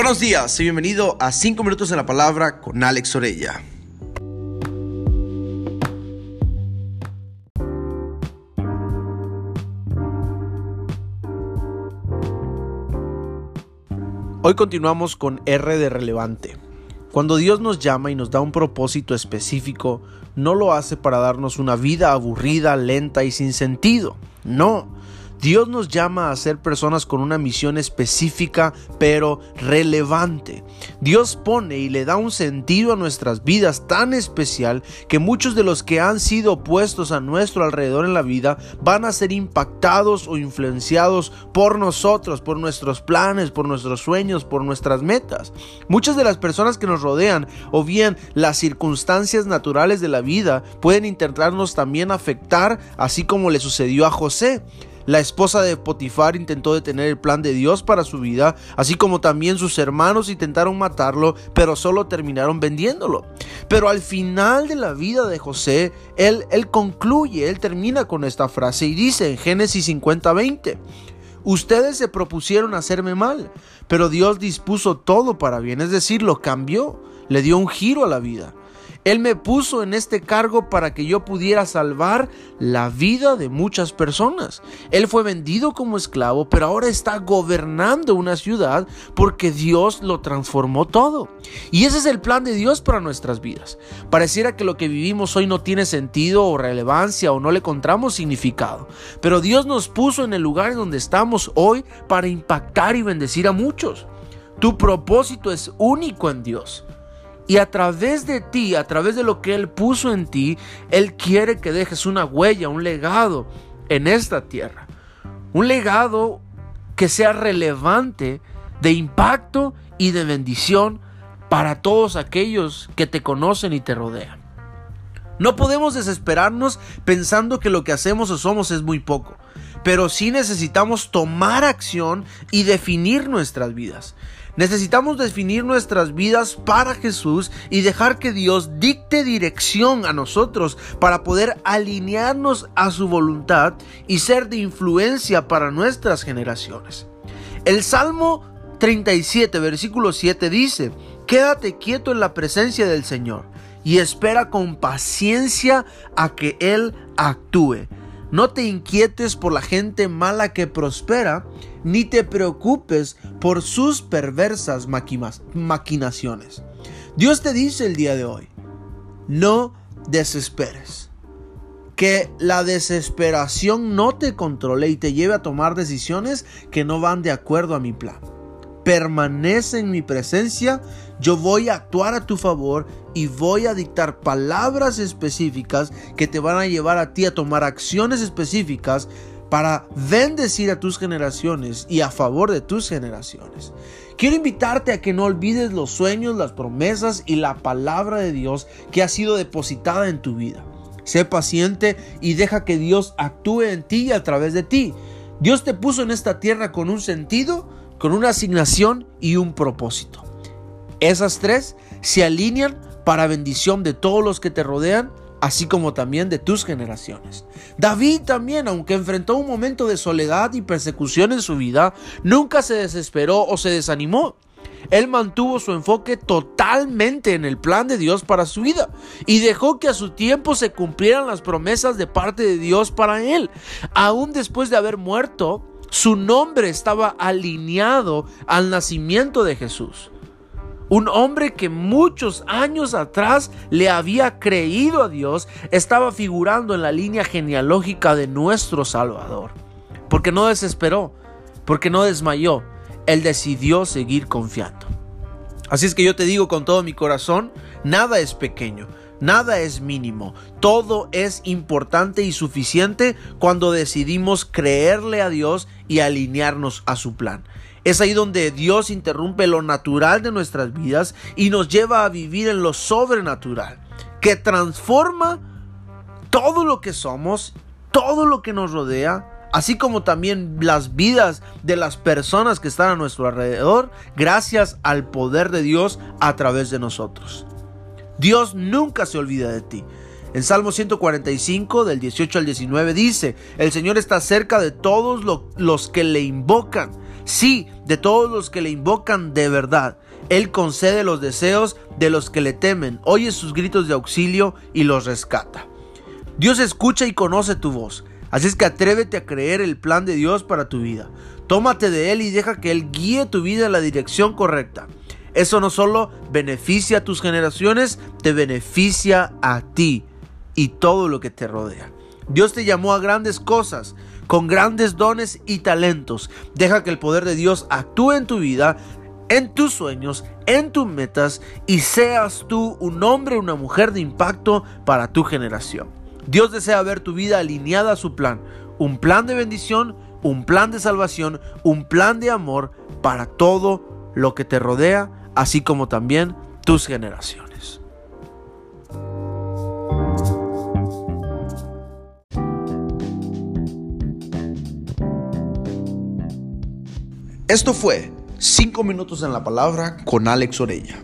Buenos días y bienvenido a 5 minutos en la palabra con Alex Orella. Hoy continuamos con R de relevante. Cuando Dios nos llama y nos da un propósito específico, no lo hace para darnos una vida aburrida, lenta y sin sentido. No, Dios nos llama a ser personas con una misión específica pero relevante. Dios pone y le da un sentido a nuestras vidas tan especial que muchos de los que han sido puestos a nuestro alrededor en la vida van a ser impactados o influenciados por nosotros, por nuestros planes, por nuestros sueños, por nuestras metas. Muchas de las personas que nos rodean o bien las circunstancias naturales de la vida pueden intentarnos también afectar así como le sucedió a José. La esposa de Potifar intentó detener el plan de Dios para su vida, así como también sus hermanos intentaron matarlo, pero solo terminaron vendiéndolo. Pero al final de la vida de José, él, él concluye, él termina con esta frase y dice en Génesis 50:20. Ustedes se propusieron hacerme mal, pero Dios dispuso todo para bien, es decir, lo cambió, le dio un giro a la vida. Él me puso en este cargo para que yo pudiera salvar la vida de muchas personas. Él fue vendido como esclavo, pero ahora está gobernando una ciudad porque Dios lo transformó todo. Y ese es el plan de Dios para nuestras vidas. Pareciera que lo que vivimos hoy no tiene sentido o relevancia o no le encontramos significado. Pero Dios nos puso en el lugar en donde estamos hoy para impactar y bendecir a muchos. Tu propósito es único en Dios. Y a través de ti, a través de lo que Él puso en ti, Él quiere que dejes una huella, un legado en esta tierra. Un legado que sea relevante, de impacto y de bendición para todos aquellos que te conocen y te rodean. No podemos desesperarnos pensando que lo que hacemos o somos es muy poco, pero sí necesitamos tomar acción y definir nuestras vidas. Necesitamos definir nuestras vidas para Jesús y dejar que Dios dicte dirección a nosotros para poder alinearnos a su voluntad y ser de influencia para nuestras generaciones. El Salmo 37, versículo 7 dice, Quédate quieto en la presencia del Señor y espera con paciencia a que Él actúe. No te inquietes por la gente mala que prospera, ni te preocupes por sus perversas maquinaciones. Dios te dice el día de hoy, no desesperes. Que la desesperación no te controle y te lleve a tomar decisiones que no van de acuerdo a mi plan permanece en mi presencia, yo voy a actuar a tu favor y voy a dictar palabras específicas que te van a llevar a ti a tomar acciones específicas para bendecir a tus generaciones y a favor de tus generaciones. Quiero invitarte a que no olvides los sueños, las promesas y la palabra de Dios que ha sido depositada en tu vida. Sé paciente y deja que Dios actúe en ti y a través de ti. Dios te puso en esta tierra con un sentido, con una asignación y un propósito. Esas tres se alinean para bendición de todos los que te rodean, así como también de tus generaciones. David también, aunque enfrentó un momento de soledad y persecución en su vida, nunca se desesperó o se desanimó. Él mantuvo su enfoque totalmente en el plan de Dios para su vida y dejó que a su tiempo se cumplieran las promesas de parte de Dios para él. Aún después de haber muerto, su nombre estaba alineado al nacimiento de Jesús. Un hombre que muchos años atrás le había creído a Dios estaba figurando en la línea genealógica de nuestro Salvador. Porque no desesperó, porque no desmayó, él decidió seguir confiando. Así es que yo te digo con todo mi corazón, nada es pequeño, Nada es mínimo, todo es importante y suficiente cuando decidimos creerle a Dios y alinearnos a su plan. Es ahí donde Dios interrumpe lo natural de nuestras vidas y nos lleva a vivir en lo sobrenatural, que transforma todo lo que somos, todo lo que nos rodea, así como también las vidas de las personas que están a nuestro alrededor, gracias al poder de Dios a través de nosotros. Dios nunca se olvida de ti. En Salmo 145, del 18 al 19, dice, el Señor está cerca de todos los que le invocan. Sí, de todos los que le invocan de verdad. Él concede los deseos de los que le temen, oye sus gritos de auxilio y los rescata. Dios escucha y conoce tu voz, así es que atrévete a creer el plan de Dios para tu vida. Tómate de Él y deja que Él guíe tu vida en la dirección correcta. Eso no solo beneficia a tus generaciones, te beneficia a ti y todo lo que te rodea. Dios te llamó a grandes cosas, con grandes dones y talentos. Deja que el poder de Dios actúe en tu vida, en tus sueños, en tus metas y seas tú un hombre o una mujer de impacto para tu generación. Dios desea ver tu vida alineada a su plan, un plan de bendición, un plan de salvación, un plan de amor para todo lo que te rodea, así como también tus generaciones. Esto fue 5 minutos en la palabra con Alex Orella.